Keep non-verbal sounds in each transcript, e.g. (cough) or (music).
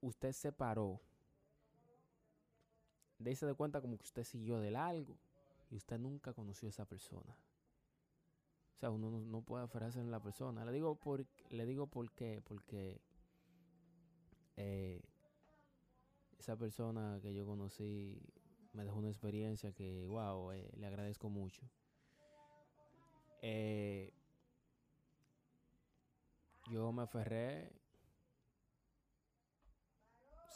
Usted se paró, dése de cuenta como que usted siguió de largo y usted nunca conoció a esa persona. O sea, uno no, no puede aferrarse en la persona. Le digo por, le digo por qué, porque eh, esa persona que yo conocí me dejó una experiencia que, wow, eh, le agradezco mucho. Eh, yo me aferré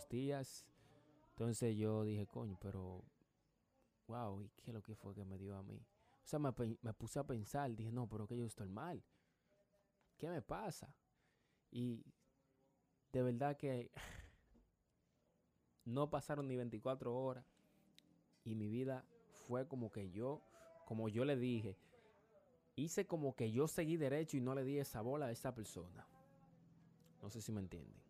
pocos días. Entonces yo dije, coño, pero, wow, ¿y qué es lo que fue que me dio a mí? O sea, me, me puse a pensar, dije, no, pero que yo estoy mal. ¿Qué me pasa? Y de verdad que (laughs) no pasaron ni 24 horas y mi vida fue como que yo, como yo le dije, hice como que yo seguí derecho y no le di esa bola a esa persona. No sé si me entienden.